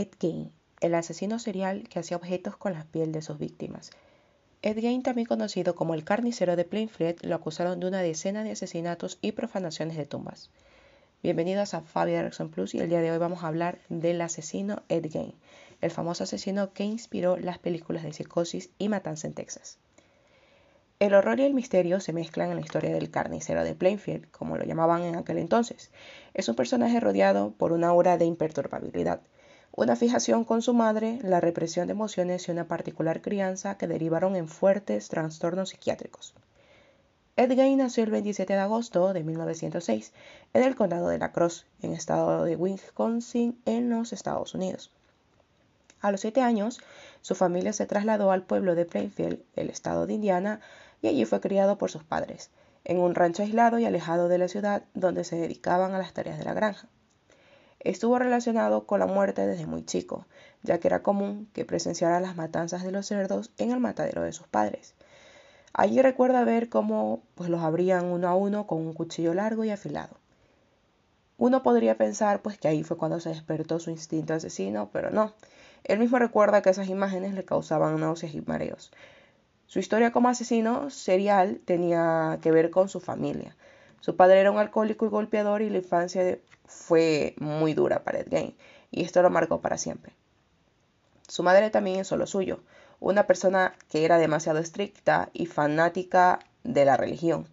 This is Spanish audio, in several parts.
Ed Gein, el asesino serial que hacía objetos con la piel de sus víctimas. Ed Gein, también conocido como el carnicero de Plainfield, lo acusaron de una decena de asesinatos y profanaciones de tumbas. Bienvenidos a Fabi Erickson Plus y el día de hoy vamos a hablar del asesino Ed Gein, el famoso asesino que inspiró las películas de Psicosis y Matanza en Texas. El horror y el misterio se mezclan en la historia del carnicero de Plainfield, como lo llamaban en aquel entonces. Es un personaje rodeado por una aura de imperturbabilidad, una fijación con su madre, la represión de emociones y una particular crianza que derivaron en fuertes trastornos psiquiátricos. Ed Gein nació el 27 de agosto de 1906 en el condado de La Crosse, en el estado de Wisconsin, en los Estados Unidos. A los siete años, su familia se trasladó al pueblo de Plainfield, el estado de Indiana, y allí fue criado por sus padres, en un rancho aislado y alejado de la ciudad donde se dedicaban a las tareas de la granja. Estuvo relacionado con la muerte desde muy chico, ya que era común que presenciara las matanzas de los cerdos en el matadero de sus padres. Allí recuerda ver cómo pues, los abrían uno a uno con un cuchillo largo y afilado. Uno podría pensar pues que ahí fue cuando se despertó su instinto asesino, pero no. Él mismo recuerda que esas imágenes le causaban náuseas y mareos. Su historia como asesino serial tenía que ver con su familia. Su padre era un alcohólico y golpeador y la infancia fue muy dura para Ed Gein y esto lo marcó para siempre. Su madre también hizo lo suyo, una persona que era demasiado estricta y fanática de la religión,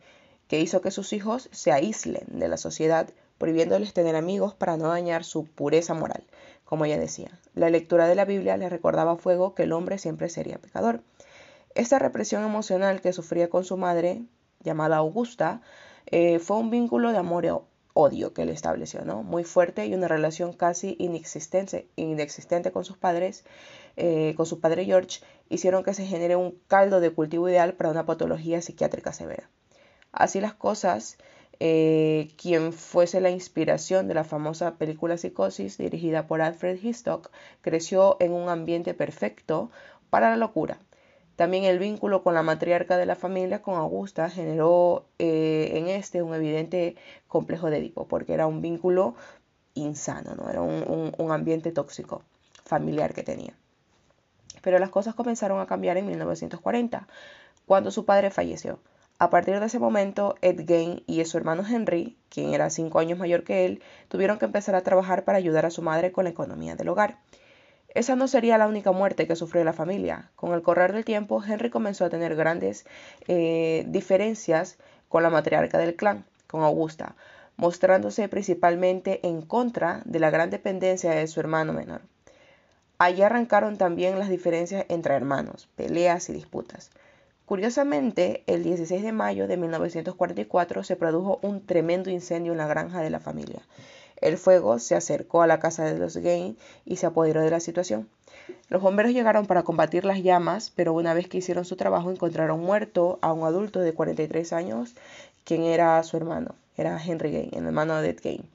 que hizo que sus hijos se aíslen de la sociedad, prohibiéndoles tener amigos para no dañar su pureza moral, como ella decía. La lectura de la Biblia le recordaba a fuego que el hombre siempre sería pecador. Esta represión emocional que sufría con su madre, llamada Augusta, eh, fue un vínculo de amor y odio que le estableció, ¿no? Muy fuerte y una relación casi inexistente, inexistente con sus padres, eh, con su padre George, hicieron que se genere un caldo de cultivo ideal para una patología psiquiátrica severa. Así las cosas, eh, quien fuese la inspiración de la famosa película Psicosis, dirigida por Alfred Hitchcock, creció en un ambiente perfecto para la locura. También el vínculo con la matriarca de la familia, con Augusta, generó eh, en este un evidente complejo de Edipo, porque era un vínculo insano, ¿no? era un, un ambiente tóxico familiar que tenía. Pero las cosas comenzaron a cambiar en 1940, cuando su padre falleció. A partir de ese momento, Ed Gein y su hermano Henry, quien era cinco años mayor que él, tuvieron que empezar a trabajar para ayudar a su madre con la economía del hogar. Esa no sería la única muerte que sufrió la familia. Con el correr del tiempo, Henry comenzó a tener grandes eh, diferencias con la matriarca del clan, con Augusta, mostrándose principalmente en contra de la gran dependencia de su hermano menor. Allí arrancaron también las diferencias entre hermanos, peleas y disputas. Curiosamente, el 16 de mayo de 1944 se produjo un tremendo incendio en la granja de la familia. El fuego se acercó a la casa de los Gain y se apoderó de la situación. Los bomberos llegaron para combatir las llamas, pero una vez que hicieron su trabajo encontraron muerto a un adulto de 43 años, quien era su hermano, era Henry Gain, el hermano de Ed Gain.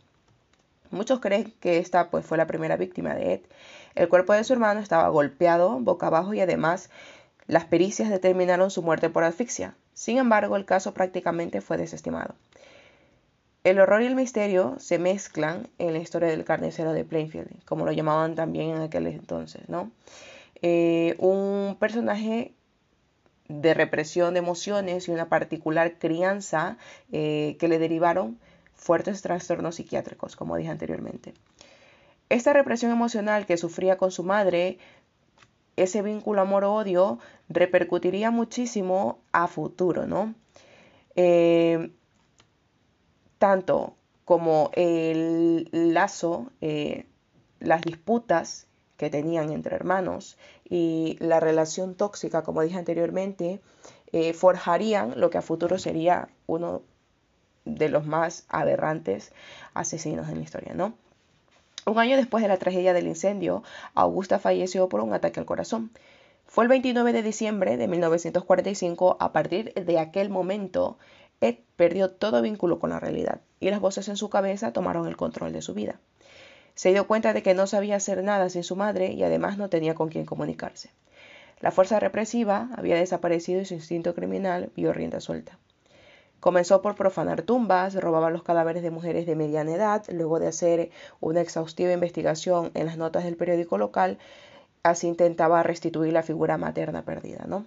Muchos creen que esta pues, fue la primera víctima de Ed. El cuerpo de su hermano estaba golpeado boca abajo y además las pericias determinaron su muerte por asfixia. Sin embargo, el caso prácticamente fue desestimado. El horror y el misterio se mezclan en la historia del carnicero de Plainfield, como lo llamaban también en aquel entonces, ¿no? Eh, un personaje de represión de emociones y una particular crianza eh, que le derivaron fuertes trastornos psiquiátricos, como dije anteriormente. Esta represión emocional que sufría con su madre ese vínculo amor-odio repercutiría muchísimo a futuro, ¿no? Eh, tanto como el lazo, eh, las disputas que tenían entre hermanos y la relación tóxica, como dije anteriormente, eh, forjarían lo que a futuro sería uno de los más aberrantes asesinos en la historia, ¿no? Un año después de la tragedia del incendio, Augusta falleció por un ataque al corazón. Fue el 29 de diciembre de 1945. A partir de aquel momento, Ed perdió todo vínculo con la realidad y las voces en su cabeza tomaron el control de su vida. Se dio cuenta de que no sabía hacer nada sin su madre y además no tenía con quién comunicarse. La fuerza represiva había desaparecido y su instinto criminal vio rienda suelta. Comenzó por profanar tumbas, robaba los cadáveres de mujeres de mediana edad, luego de hacer una exhaustiva investigación en las notas del periódico local, así intentaba restituir la figura materna perdida, ¿no?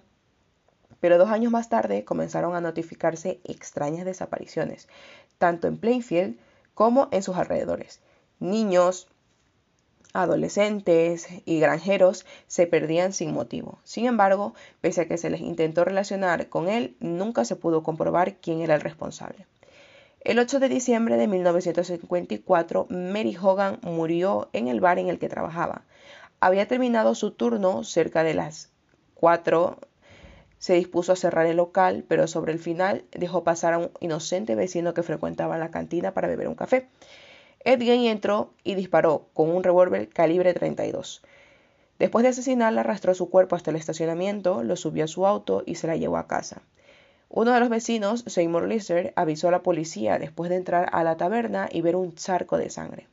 Pero dos años más tarde comenzaron a notificarse extrañas desapariciones, tanto en Plainfield como en sus alrededores. Niños, adolescentes y granjeros se perdían sin motivo. Sin embargo, pese a que se les intentó relacionar con él, nunca se pudo comprobar quién era el responsable. El 8 de diciembre de 1954, Mary Hogan murió en el bar en el que trabajaba. Había terminado su turno cerca de las 4. Se dispuso a cerrar el local, pero sobre el final dejó pasar a un inocente vecino que frecuentaba la cantina para beber un café. Ed entró y disparó con un revólver calibre 32. Después de asesinarla, arrastró su cuerpo hasta el estacionamiento, lo subió a su auto y se la llevó a casa. Uno de los vecinos, Seymour Lizard, avisó a la policía después de entrar a la taberna y ver un charco de sangre.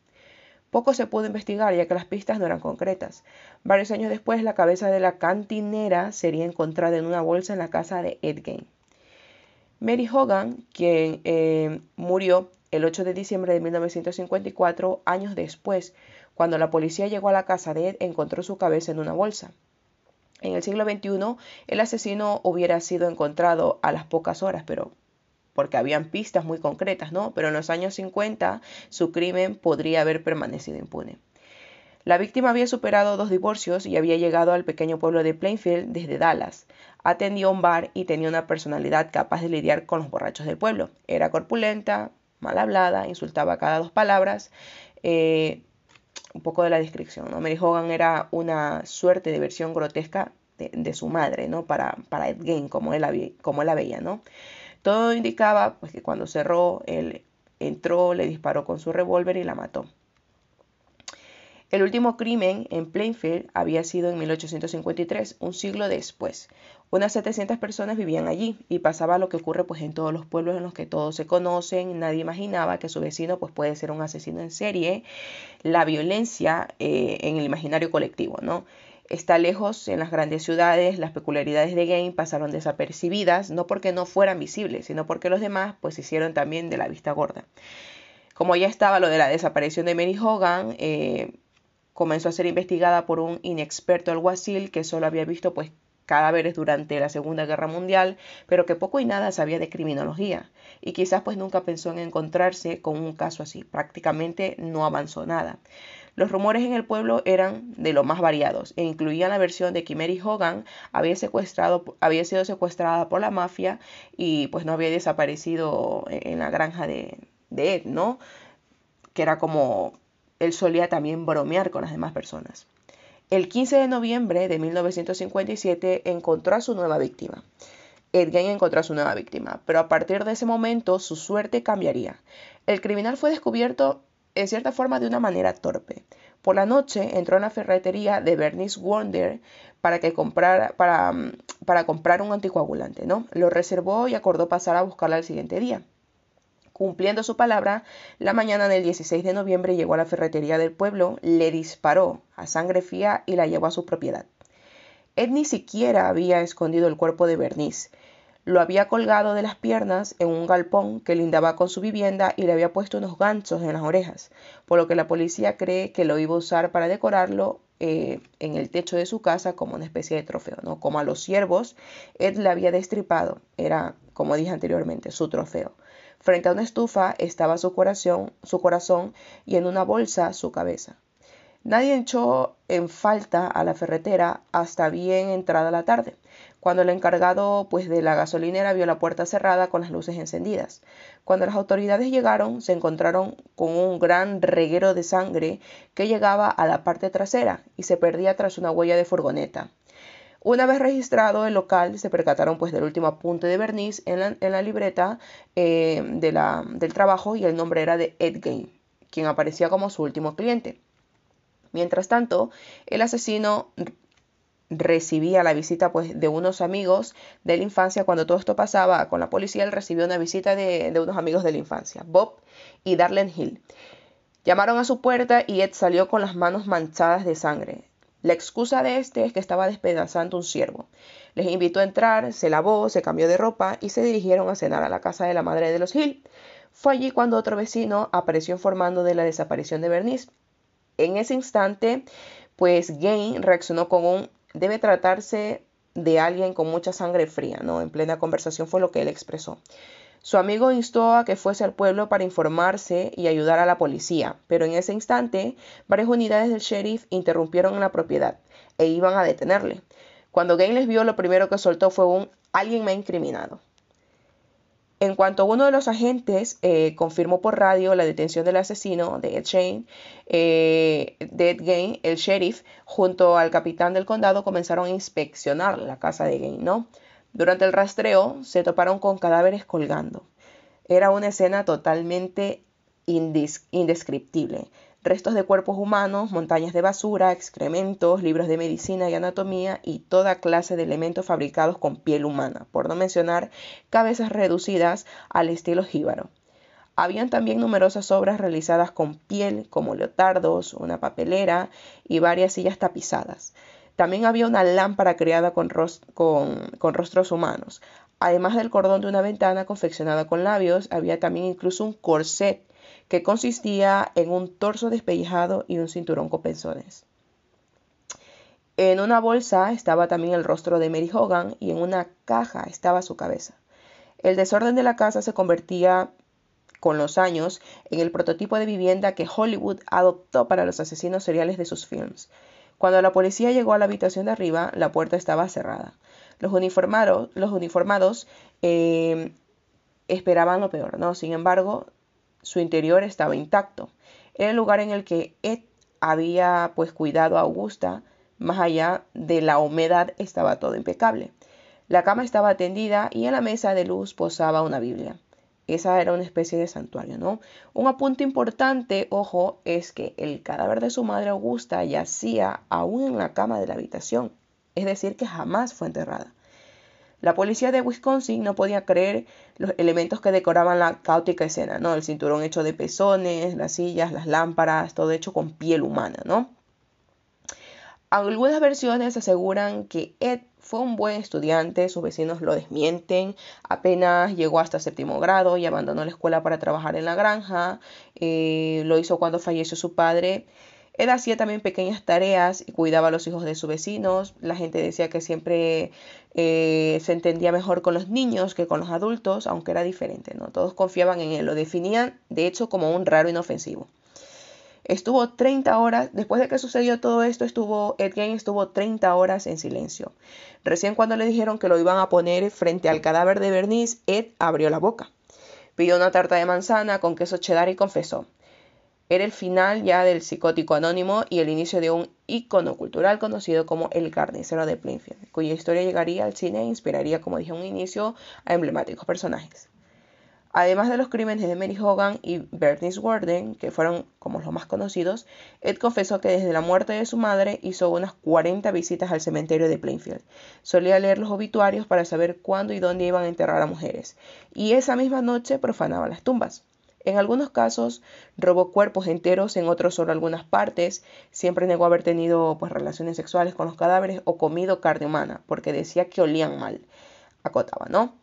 Poco se pudo investigar ya que las pistas no eran concretas. Varios años después, la cabeza de la cantinera sería encontrada en una bolsa en la casa de Ed Mary Hogan, quien eh, murió el 8 de diciembre de 1954, años después, cuando la policía llegó a la casa de Ed, encontró su cabeza en una bolsa. En el siglo XXI, el asesino hubiera sido encontrado a las pocas horas, pero porque habían pistas muy concretas, ¿no? Pero en los años 50 su crimen podría haber permanecido impune. La víctima había superado dos divorcios y había llegado al pequeño pueblo de Plainfield desde Dallas. Atendió un bar y tenía una personalidad capaz de lidiar con los borrachos del pueblo. Era corpulenta, mal hablada, insultaba cada dos palabras. Eh, un poco de la descripción, ¿no? Mary Hogan era una suerte de versión grotesca de, su madre, ¿no? Para, para como él, como la veía, ¿no? Todo indicaba pues, que cuando cerró, él entró, le disparó con su revólver y la mató. El último crimen en Plainfield había sido en 1853, un siglo después. Unas 700 personas vivían allí y pasaba lo que ocurre pues en todos los pueblos en los que todos se conocen. Nadie imaginaba que su vecino pues puede ser un asesino en serie. La violencia eh, en el imaginario colectivo, ¿no? Está lejos en las grandes ciudades, las peculiaridades de Game pasaron desapercibidas, no porque no fueran visibles, sino porque los demás pues hicieron también de la vista gorda. Como ya estaba lo de la desaparición de Mary Hogan, eh, comenzó a ser investigada por un inexperto alguacil que solo había visto pues cadáveres durante la Segunda Guerra Mundial, pero que poco y nada sabía de criminología y quizás pues nunca pensó en encontrarse con un caso así. Prácticamente no avanzó nada. Los rumores en el pueblo eran de lo más variados e incluían la versión de que Mary Hogan había, secuestrado, había sido secuestrada por la mafia y pues no había desaparecido en la granja de, Ed, ¿no? Que era como él solía también bromear con las demás personas. El 15 de noviembre de 1957 encontró a su nueva víctima. Edgain encontró a su nueva víctima, pero a partir de ese momento su suerte cambiaría. El criminal fue descubierto en cierta forma de una manera torpe. Por la noche entró en la ferretería de Bernice Wonder para, que comprara, para, para comprar un anticoagulante, ¿no? Lo reservó y acordó pasar a buscarla el siguiente día. Cumpliendo su palabra, la mañana del 16 de noviembre llegó a la ferretería del pueblo, le disparó a sangre fría y la llevó a su propiedad. Ed ni siquiera había escondido el cuerpo de Bernice. Lo había colgado de las piernas en un galpón que lindaba con su vivienda y le había puesto unos ganchos en las orejas, por lo que la policía cree que lo iba a usar para decorarlo eh, en el techo de su casa como una especie de trofeo, ¿no? Como a los ciervos, Ed le había destripado, era, como dije anteriormente, su trofeo. Frente a una estufa estaba su corazón, su corazón y en una bolsa su cabeza. Nadie echó en falta a la ferretera hasta bien entrada la tarde, cuando el encargado pues, de la gasolinera vio la puerta cerrada con las luces encendidas. Cuando las autoridades llegaron, se encontraron con un gran reguero de sangre que llegaba a la parte trasera y se perdía tras una huella de furgoneta. Una vez registrado el local, se percataron pues del último apunte de Bernice en la, libreta eh, del trabajo y el nombre era de Ed quien aparecía como su último cliente. Mientras tanto, el asesino recibía la visita pues, de unos amigos de la infancia. Cuando todo esto pasaba con la policía, él recibió una visita de, de unos amigos de la infancia, Bob y Darlene Hill. Llamaron a su puerta y Ed salió con las manos manchadas de sangre. La excusa de este es que estaba despedazando un ciervo. Les invitó a entrar, se lavó, se cambió de ropa y se dirigieron a cenar a la casa de la madre de los Hill. Fue allí cuando otro vecino apareció informando de la desaparición de Bernice. En ese instante, pues Gain reaccionó con un debe tratarse de alguien con mucha sangre fría, ¿no? En plena conversación fue lo que él expresó. Su amigo instó a que fuese al pueblo para informarse y ayudar a la policía, pero en ese instante varias unidades del sheriff interrumpieron la propiedad e iban a detenerle. Cuando Gain les vio, lo primero que soltó fue un alguien me ha incriminado. En cuanto uno de los agentes eh, confirmó por radio la detención del asesino de Ed Shane, eh, Gain, el sheriff, junto al capitán del condado, comenzaron a inspeccionar la casa de Gain, ¿no? Durante el rastreo se toparon con cadáveres colgando. Era una escena totalmente indescriptible restos de cuerpos humanos, montañas de basura, excrementos, libros de medicina y anatomía y toda clase de elementos fabricados con piel humana, por no mencionar cabezas reducidas al estilo jíbaro. Habían también numerosas obras realizadas con piel, como leotardos, una papelera y varias sillas tapizadas. También había una lámpara creada con, con rostros humanos. Además del cordón de una ventana confeccionada con labios, había también incluso un corset que consistía en un torso despellejado y un cinturón con pensones. En una bolsa estaba también el rostro de Mary Hogan y en una caja estaba su cabeza. El desorden de la casa se convertía con los años en el prototipo de vivienda que Hollywood adoptó para los asesinos seriales de sus films. Cuando la policía llegó a la habitación de arriba, la puerta estaba cerrada. Los uniformados, los uniformados eh, esperaban lo peor, ¿no? Sin embargo, su interior estaba intacto. Era el lugar en el que Ed había pues cuidado a Augusta, más allá de la humedad estaba todo impecable. La cama estaba tendida y en la mesa de luz posaba una Biblia. Esa era una especie de santuario, ¿no? Un apunte importante, ojo, es que el cadáver de su madre Augusta yacía aún en la cama de la habitación, es decir, que jamás fue enterrada. La policía de Wisconsin no podía creer los elementos que decoraban la caótica escena, ¿no? El cinturón hecho de pezones, las sillas, las lámparas, todo hecho con piel humana, ¿no? Algunas versiones aseguran que Ed fue un buen estudiante, sus vecinos lo desmienten, apenas llegó hasta séptimo grado y abandonó la escuela para trabajar en la granja, eh, lo hizo cuando falleció su padre él hacía también pequeñas tareas y cuidaba a los hijos de sus vecinos. La gente decía que siempre eh, se entendía mejor con los niños que con los adultos, aunque era diferente, ¿no? Todos confiaban en él, lo definían de hecho como un raro inofensivo. Estuvo 30 horas, después de que sucedió todo esto, estuvo, Ed estuvo 30 horas en silencio. Recién cuando le dijeron que lo iban a poner frente al cadáver de Bernice, Ed abrió la boca. Pidió una tarta de manzana con queso cheddar y confesó. Era el final ya del psicótico anónimo y el inicio de un ícono cultural conocido como El carnicero de Plainfield, cuya historia llegaría al cine e inspiraría, como dije, un inicio a emblemáticos personajes. Además de los crímenes de Mary Hogan y Bernice Warden, que fueron como los más conocidos, Ed confesó que desde la muerte de su madre hizo unas 40 visitas al cementerio de Plainfield. Solía leer los obituarios para saber cuándo y dónde iban a enterrar a mujeres, y esa misma noche profanaba las tumbas. En algunos casos robó cuerpos enteros, en otros solo algunas partes. Siempre negó haber tenido pues, relaciones sexuales con los cadáveres o comido carne humana, porque decía que olían mal. Acotaba, ¿no?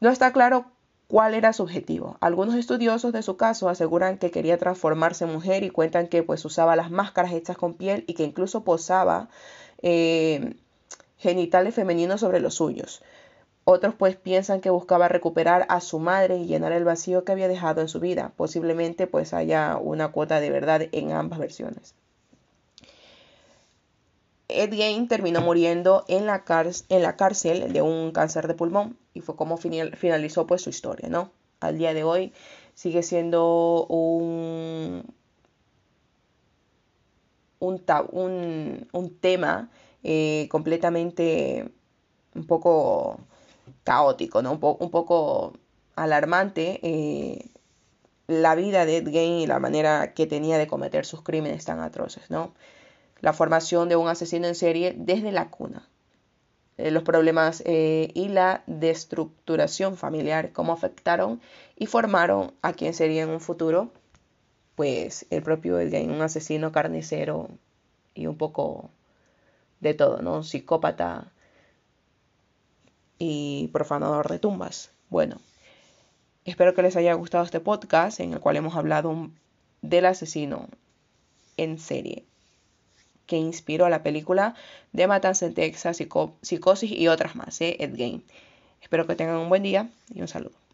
No está claro cuál era su objetivo. Algunos estudiosos de su caso aseguran que quería transformarse en mujer y cuentan que pues usaba las máscaras hechas con piel y que incluso posaba eh, genitales femeninos sobre los suyos. Otros pues piensan que buscaba recuperar a su madre y llenar el vacío que había dejado en su vida. Posiblemente pues haya una cuota de verdad en ambas versiones. Ed Gein terminó muriendo en la, en la, cárcel de un cáncer de pulmón y fue como finalizó pues su historia, ¿no? Al día de hoy sigue siendo un, un, un, tema eh, completamente un poco caótico, ¿no? un, poco alarmante eh, la vida de Ed Gein y la manera que tenía de cometer sus crímenes tan atroces, ¿no? La formación de un asesino en serie desde la cuna. Eh, los problemas eh, y la destructuración familiar, cómo afectaron y formaron a quien sería en un futuro, pues el propio Ed Gein, un asesino carnicero y un poco de todo, ¿no? Psicópata y profanador de tumbas. Bueno, espero que les haya gustado este podcast en el cual hemos hablado del asesino en serie que inspiró la película de Matanza en Texas, Psicosis y otras más, ¿eh? Ed Game. Espero que tengan un buen día y un saludo.